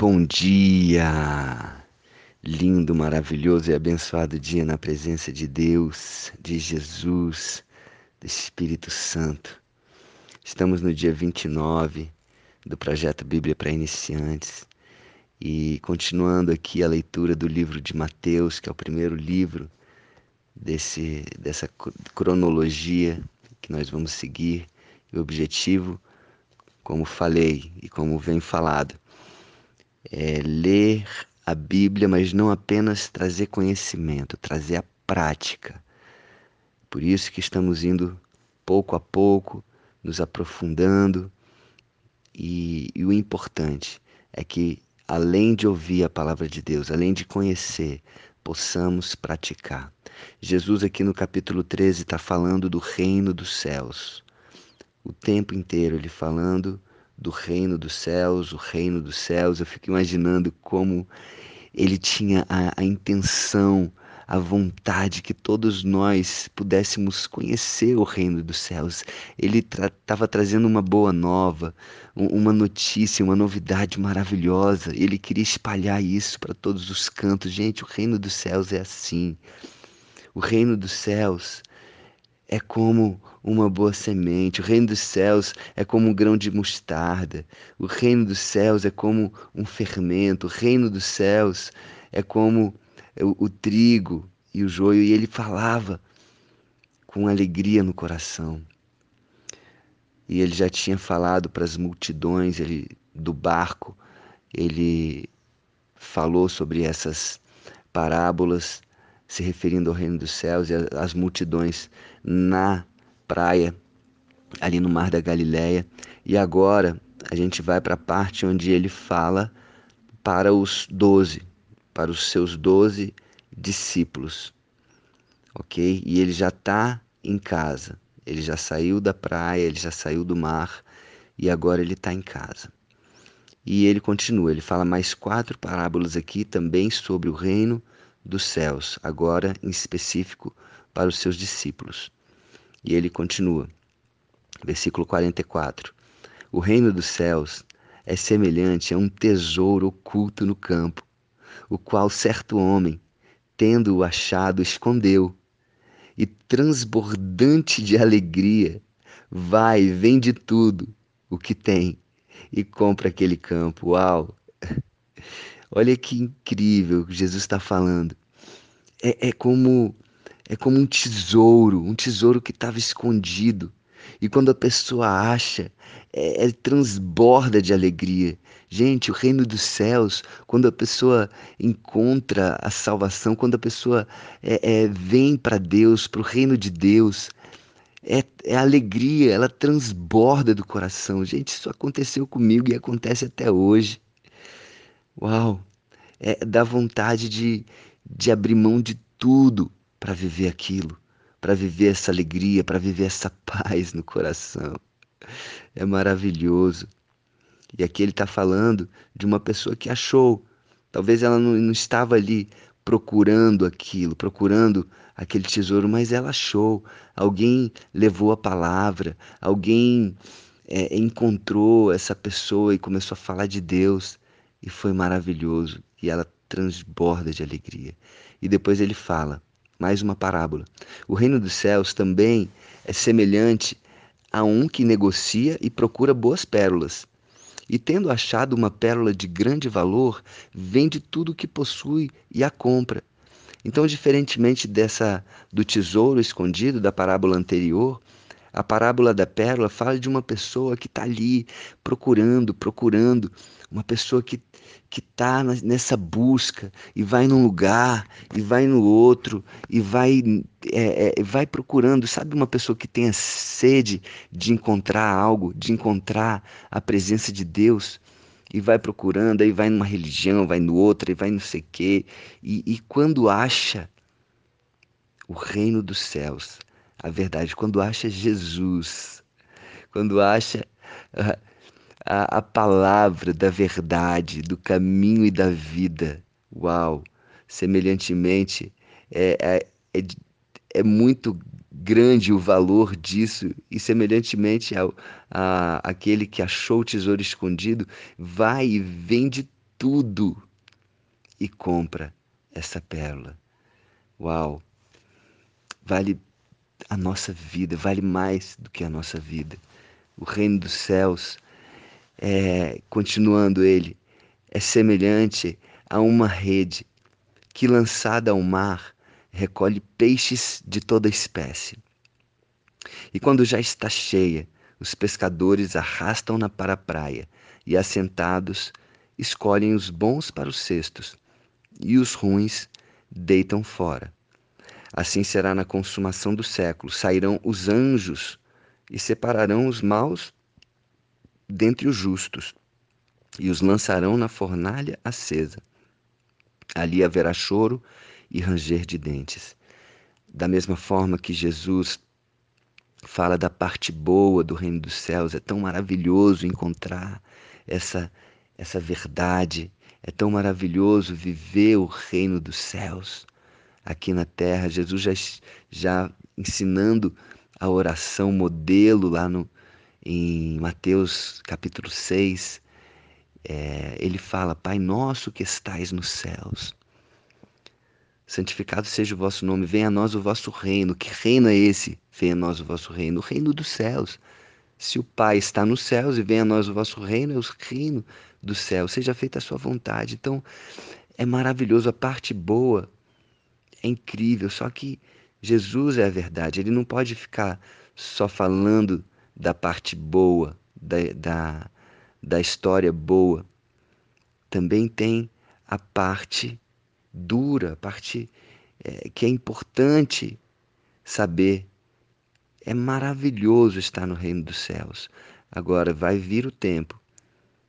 Bom dia! Lindo, maravilhoso e abençoado dia na presença de Deus, de Jesus, do Espírito Santo. Estamos no dia 29 do projeto Bíblia para Iniciantes e continuando aqui a leitura do livro de Mateus, que é o primeiro livro desse, dessa cronologia que nós vamos seguir. E o objetivo, como falei e como vem falado, é ler a Bíblia, mas não apenas trazer conhecimento, trazer a prática. Por isso que estamos indo pouco a pouco, nos aprofundando. E, e o importante é que, além de ouvir a palavra de Deus, além de conhecer, possamos praticar. Jesus, aqui no capítulo 13, está falando do reino dos céus. O tempo inteiro ele falando do reino dos céus, o reino dos céus. Eu fico imaginando como ele tinha a, a intenção, a vontade que todos nós pudéssemos conhecer o reino dos céus. Ele estava tra trazendo uma boa nova, um, uma notícia, uma novidade maravilhosa. Ele queria espalhar isso para todos os cantos. Gente, o reino dos céus é assim. O reino dos céus é como uma boa semente. O reino dos céus é como um grão de mostarda. O reino dos céus é como um fermento. O reino dos céus é como o, o trigo e o joio. E ele falava com alegria no coração. E ele já tinha falado para as multidões ele, do barco. Ele falou sobre essas parábolas se referindo ao reino dos céus e às multidões na praia, ali no Mar da Galileia. E agora a gente vai para a parte onde ele fala para os doze, para os seus doze discípulos, ok? E ele já está em casa, ele já saiu da praia, ele já saiu do mar e agora ele está em casa. E ele continua, ele fala mais quatro parábolas aqui também sobre o reino dos céus, agora em específico para os seus discípulos. E ele continua, versículo 44. O reino dos céus é semelhante a um tesouro oculto no campo, o qual certo homem, tendo-o achado, escondeu, e transbordante de alegria, vai e vende tudo o que tem e compra aquele campo. Uau! Olha que incrível que Jesus está falando. É, é como é como um tesouro, um tesouro que estava escondido. E quando a pessoa acha, é, é, transborda de alegria. Gente, o reino dos céus, quando a pessoa encontra a salvação, quando a pessoa é, é vem para Deus, para o reino de Deus, é, é alegria, ela transborda do coração. Gente, isso aconteceu comigo e acontece até hoje. Uau! É, dá vontade de, de abrir mão de tudo para viver aquilo, para viver essa alegria, para viver essa paz no coração. É maravilhoso. E aqui ele está falando de uma pessoa que achou. Talvez ela não, não estava ali procurando aquilo, procurando aquele tesouro, mas ela achou. Alguém levou a palavra, alguém é, encontrou essa pessoa e começou a falar de Deus. E foi maravilhoso. E ela transborda de alegria. E depois ele fala: mais uma parábola. O reino dos céus também é semelhante a um que negocia e procura boas pérolas. E tendo achado uma pérola de grande valor, vende tudo o que possui e a compra. Então, diferentemente dessa do tesouro escondido da parábola anterior, a parábola da pérola fala de uma pessoa que está ali procurando, procurando, uma pessoa que que está nessa busca e vai num lugar e vai no outro e vai é, é, vai procurando. Sabe uma pessoa que tenha sede de encontrar algo de encontrar a presença de Deus? E vai procurando aí vai numa religião vai no outro e vai não sei quê. E, e quando acha o reino dos céus a verdade quando acha Jesus quando acha uh, a, a palavra da verdade, do caminho e da vida. Uau! Semelhantemente, é, é, é, é muito grande o valor disso, e semelhantemente ao a, aquele que achou o tesouro escondido, vai e vende tudo e compra essa pérola. Uau! Vale a nossa vida, vale mais do que a nossa vida. O reino dos céus, é, continuando ele, é semelhante a uma rede que, lançada ao mar, recolhe peixes de toda espécie. E quando já está cheia, os pescadores arrastam-na para a praia e, assentados, escolhem os bons para os cestos e os ruins deitam fora. Assim será na consumação do século. Sairão os anjos e separarão os maus dentre os justos e os lançarão na fornalha acesa. Ali haverá choro e ranger de dentes. Da mesma forma que Jesus fala da parte boa do reino dos céus, é tão maravilhoso encontrar essa essa verdade, é tão maravilhoso viver o reino dos céus aqui na terra. Jesus já já ensinando a oração modelo lá no em Mateus capítulo 6, é, ele fala: Pai nosso que estais nos céus, santificado seja o vosso nome, venha a nós o vosso reino. Que reino é esse? Venha a nós o vosso reino, o reino dos céus. Se o Pai está nos céus e venha a nós o vosso reino, é o reino do céu. Seja feita a sua vontade. Então, é maravilhoso. A parte boa é incrível. Só que Jesus é a verdade. Ele não pode ficar só falando da parte boa, da, da, da história boa, também tem a parte dura, a parte é, que é importante saber. É maravilhoso estar no reino dos céus. Agora vai vir o tempo,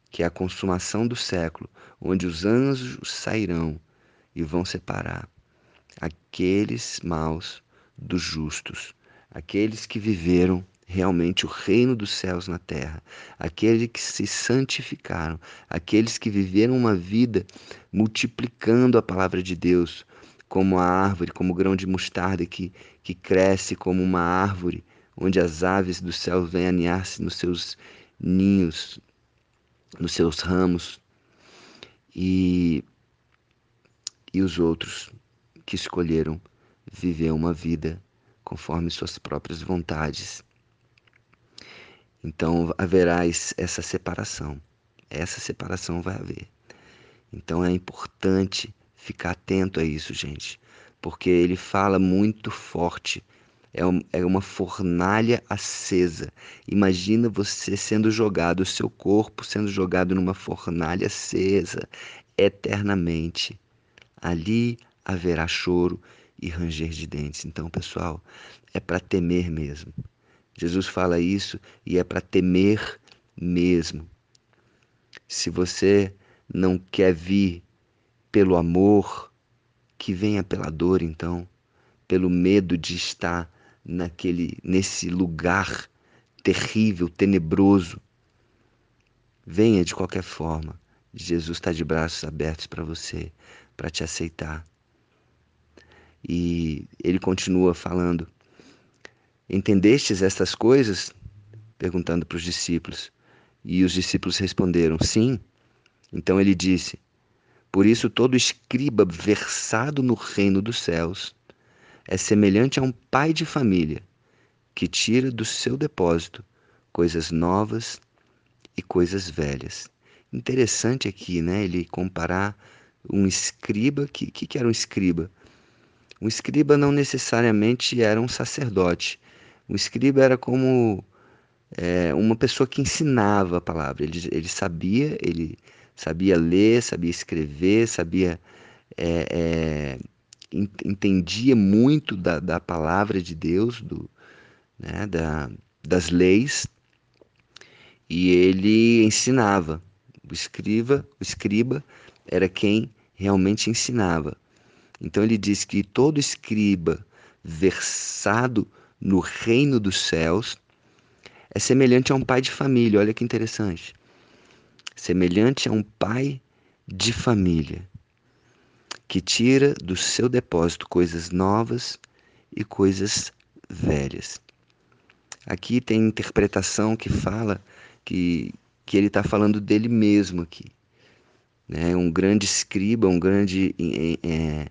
que é a consumação do século, onde os anjos sairão e vão separar aqueles maus dos justos, aqueles que viveram realmente o reino dos céus na terra, aqueles que se santificaram, aqueles que viveram uma vida multiplicando a palavra de Deus, como a árvore, como o grão de mostarda que, que cresce como uma árvore, onde as aves do céu vêm aninhar-se nos seus ninhos, nos seus ramos, e, e os outros que escolheram viver uma vida conforme suas próprias vontades então haverá essa separação. Essa separação vai haver. Então é importante ficar atento a isso, gente, porque ele fala muito forte. É, é uma fornalha acesa. Imagina você sendo jogado, o seu corpo sendo jogado numa fornalha acesa eternamente. Ali haverá choro e ranger de dentes. Então, pessoal, é para temer mesmo. Jesus fala isso e é para temer mesmo. Se você não quer vir pelo amor, que venha pela dor então, pelo medo de estar naquele nesse lugar terrível, tenebroso. Venha de qualquer forma. Jesus está de braços abertos para você, para te aceitar. E ele continua falando Entendestes estas coisas? perguntando para os discípulos. E os discípulos responderam: Sim. Então ele disse: Por isso todo escriba versado no reino dos céus é semelhante a um pai de família que tira do seu depósito coisas novas e coisas velhas. Interessante aqui, né? Ele comparar um escriba. Que, que, que era um escriba? Um escriba não necessariamente era um sacerdote, o escriba era como é, uma pessoa que ensinava a palavra. Ele, ele sabia, ele sabia ler, sabia escrever, sabia é, é, entendia muito da, da palavra de Deus, do, né, da, das leis, e ele ensinava. O escriba, o escriba era quem realmente ensinava. Então ele diz que todo escriba versado no reino dos céus é semelhante a um pai de família. Olha que interessante. Semelhante a um pai de família que tira do seu depósito coisas novas e coisas velhas. Aqui tem interpretação que fala que, que ele está falando dele mesmo aqui. né? um grande escriba, um grande é,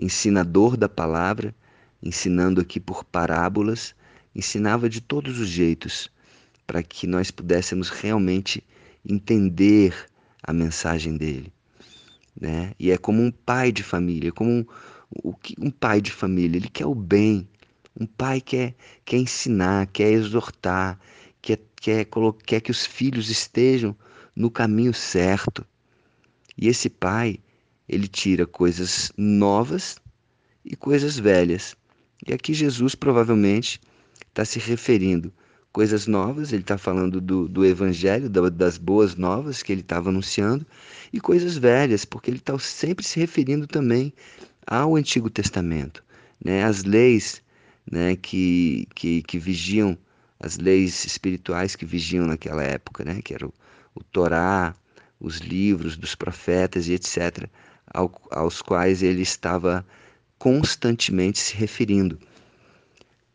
ensinador da palavra, ensinando aqui por parábolas, ensinava de todos os jeitos para que nós pudéssemos realmente entender a mensagem dele. Né? E é como um pai de família, como um, um pai de família, ele quer o bem. Um pai quer, quer ensinar, quer exortar, quer, quer, quer que os filhos estejam no caminho certo. E esse pai, ele tira coisas novas e coisas velhas. E aqui Jesus provavelmente está se referindo coisas novas, ele está falando do, do evangelho, das boas novas que ele estava anunciando, e coisas velhas, porque ele está sempre se referindo também ao Antigo Testamento. Né? As leis né, que, que, que vigiam, as leis espirituais que vigiam naquela época, né? que era o, o Torá, os livros dos profetas e etc., ao, aos quais ele estava constantemente se referindo.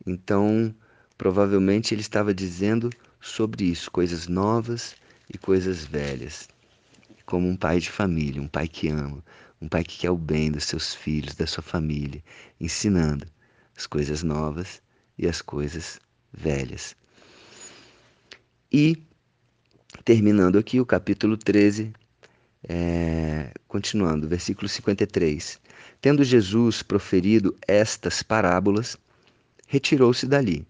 Então, provavelmente ele estava dizendo sobre isso, coisas novas e coisas velhas. Como um pai de família, um pai que ama, um pai que quer o bem dos seus filhos, da sua família, ensinando as coisas novas e as coisas velhas. E, terminando aqui o capítulo 13, é, continuando, versículo 53. Tendo Jesus proferido estas parábolas, retirou-se dali.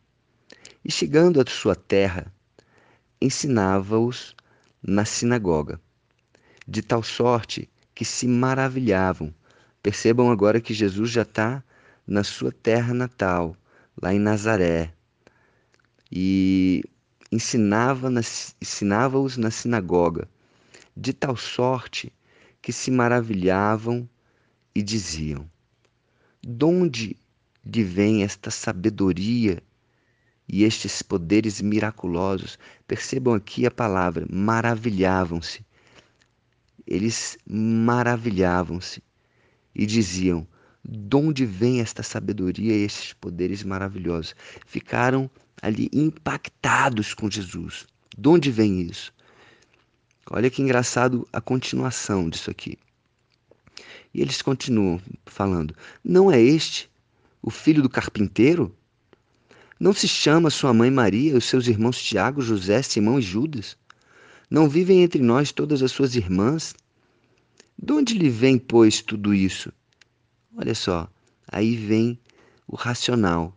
E chegando à sua terra, ensinava-os na sinagoga, de tal sorte que se maravilhavam. Percebam agora que Jesus já está na sua terra natal, lá em Nazaré, e ensinava-os ensinava na sinagoga, de tal sorte que se maravilhavam e diziam: De onde lhe vem esta sabedoria e estes poderes miraculosos? Percebam aqui a palavra: maravilhavam-se. Eles maravilhavam-se e diziam: de onde vem esta sabedoria e estes poderes maravilhosos? Ficaram ali impactados com Jesus. De onde vem isso? Olha que engraçado a continuação disso aqui. E eles continuam falando: Não é este o filho do carpinteiro? Não se chama sua mãe Maria e os seus irmãos Tiago, José, Simão e Judas? Não vivem entre nós todas as suas irmãs? De onde lhe vem, pois, tudo isso? Olha só, aí vem o racional.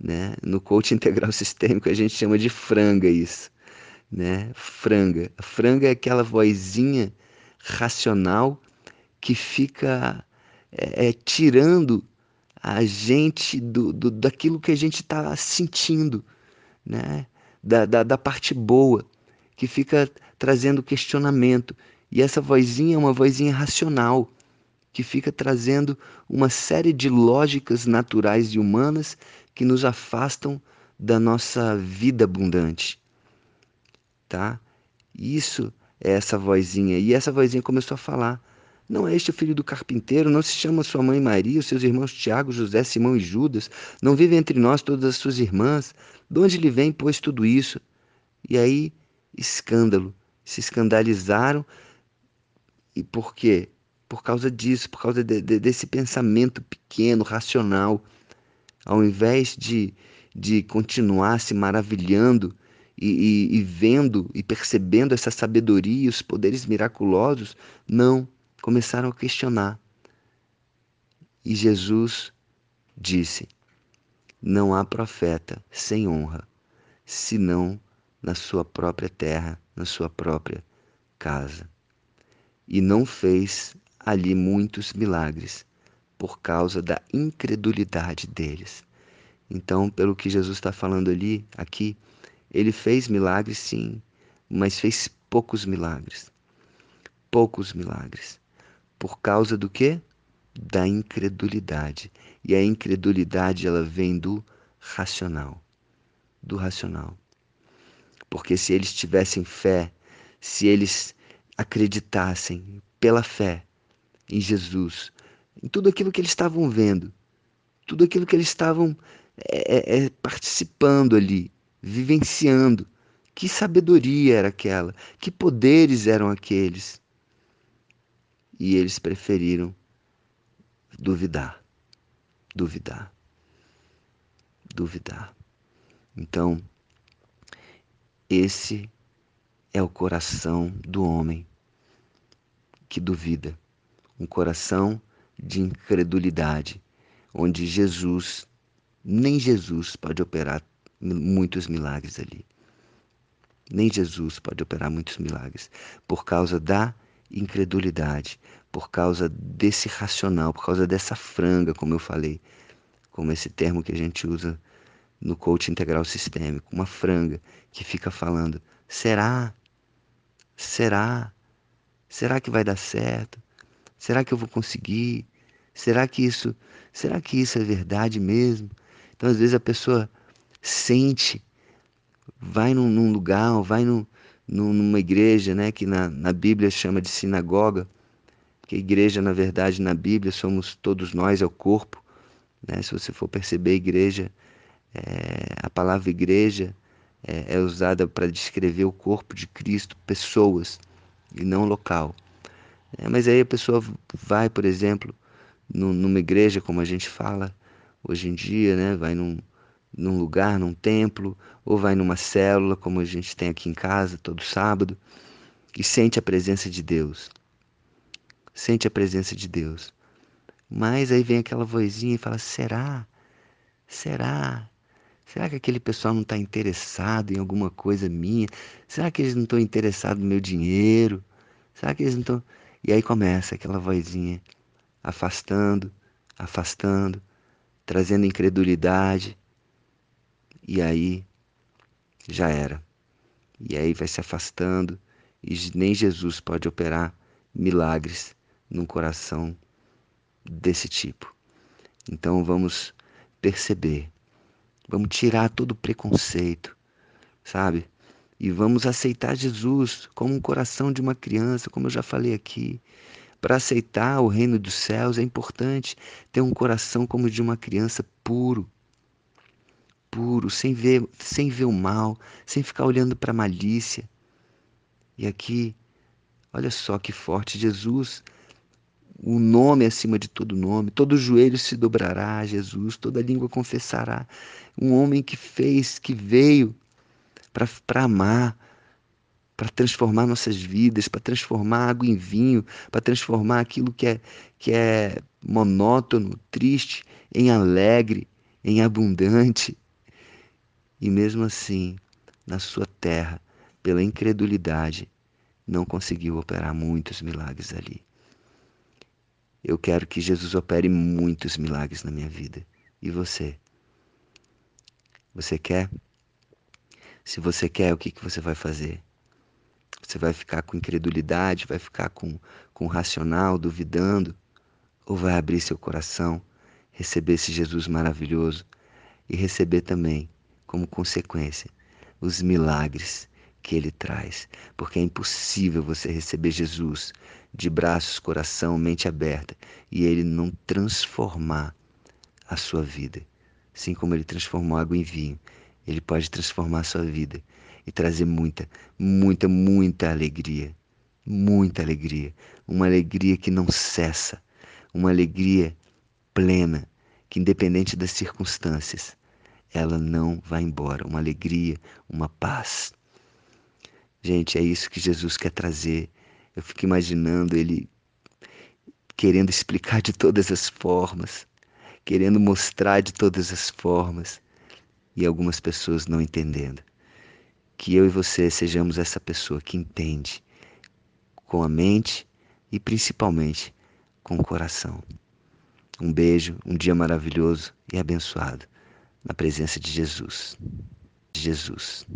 Né? No coach integral sistêmico a gente chama de franga isso. Né? Franga. A franga é aquela vozinha racional que fica é, é, tirando a gente do, do, daquilo que a gente está sentindo, né? Da, da, da, parte boa, que fica trazendo questionamento. E essa vozinha é uma vozinha racional, que fica trazendo uma série de lógicas naturais e humanas que nos afastam da nossa vida abundante. Tá? Isso é essa vozinha. E essa vozinha começou a falar não é este o filho do carpinteiro? Não se chama sua mãe Maria, os seus irmãos Tiago, José, Simão e Judas? Não vivem entre nós todas as suas irmãs? De onde lhe vem, pois, tudo isso? E aí, escândalo. Se escandalizaram. E por quê? Por causa disso, por causa de, de, desse pensamento pequeno, racional. Ao invés de, de continuar se maravilhando e, e, e vendo e percebendo essa sabedoria e os poderes miraculosos, não começaram a questionar. E Jesus disse: Não há profeta sem honra, senão na sua própria terra, na sua própria casa. E não fez ali muitos milagres por causa da incredulidade deles. Então, pelo que Jesus está falando ali, aqui, ele fez milagres sim, mas fez poucos milagres. Poucos milagres. Por causa do quê? Da incredulidade. E a incredulidade ela vem do racional. Do racional. Porque se eles tivessem fé, se eles acreditassem pela fé em Jesus, em tudo aquilo que eles estavam vendo, tudo aquilo que eles estavam é, é, participando ali, vivenciando, que sabedoria era aquela, que poderes eram aqueles? E eles preferiram duvidar, duvidar, duvidar. Então, esse é o coração do homem que duvida, um coração de incredulidade, onde Jesus, nem Jesus pode operar muitos milagres ali. Nem Jesus pode operar muitos milagres por causa da incredulidade, por causa desse racional, por causa dessa franga, como eu falei, como esse termo que a gente usa no coach integral sistêmico, uma franga que fica falando: será? Será? Será que vai dar certo? Será que eu vou conseguir? Será que isso, será que isso é verdade mesmo? Então às vezes a pessoa sente, vai num, num lugar, vai num, numa igreja, né, que na, na Bíblia chama de sinagoga, que a igreja na verdade na Bíblia somos todos nós, é o corpo, né? Se você for perceber igreja é, a palavra igreja é, é usada para descrever o corpo de Cristo, pessoas, e não local. É, mas aí a pessoa vai, por exemplo, numa igreja, como a gente fala hoje em dia, né? vai num, num lugar, num templo, ou vai numa célula, como a gente tem aqui em casa todo sábado, e sente a presença de Deus. Sente a presença de Deus. Mas aí vem aquela vozinha e fala: será? Será? Será que aquele pessoal não está interessado em alguma coisa minha? Será que eles não estão interessados no meu dinheiro? Será que eles não estão. E aí começa aquela vozinha afastando, afastando, trazendo incredulidade. E aí já era. E aí vai se afastando e nem Jesus pode operar milagres num coração desse tipo. Então vamos perceber Vamos tirar todo o preconceito, sabe? E vamos aceitar Jesus como um coração de uma criança, como eu já falei aqui. Para aceitar o reino dos céus é importante ter um coração como de uma criança puro, puro, sem ver, sem ver o mal, sem ficar olhando para a malícia. E aqui, olha só que forte Jesus o nome acima de todo nome, todo joelho se dobrará a Jesus, toda língua confessará. Um homem que fez, que veio para amar, para transformar nossas vidas, para transformar água em vinho, para transformar aquilo que é, que é monótono, triste, em alegre, em abundante. E mesmo assim, na sua terra, pela incredulidade, não conseguiu operar muitos milagres ali. Eu quero que Jesus opere muitos milagres na minha vida. E você? Você quer? Se você quer, o que, que você vai fazer? Você vai ficar com incredulidade, vai ficar com, com racional, duvidando? Ou vai abrir seu coração, receber esse Jesus maravilhoso e receber também, como consequência, os milagres que ele traz? Porque é impossível você receber Jesus de braços, coração, mente aberta e ele não transformar a sua vida. Assim como ele transformou água em vinho, ele pode transformar a sua vida e trazer muita, muita, muita alegria. Muita alegria. Uma alegria que não cessa. Uma alegria plena, que independente das circunstâncias, ela não vai embora. Uma alegria, uma paz. Gente, é isso que Jesus quer trazer eu fico imaginando ele querendo explicar de todas as formas, querendo mostrar de todas as formas, e algumas pessoas não entendendo. Que eu e você sejamos essa pessoa que entende com a mente e principalmente com o coração. Um beijo, um dia maravilhoso e abençoado na presença de Jesus. Jesus.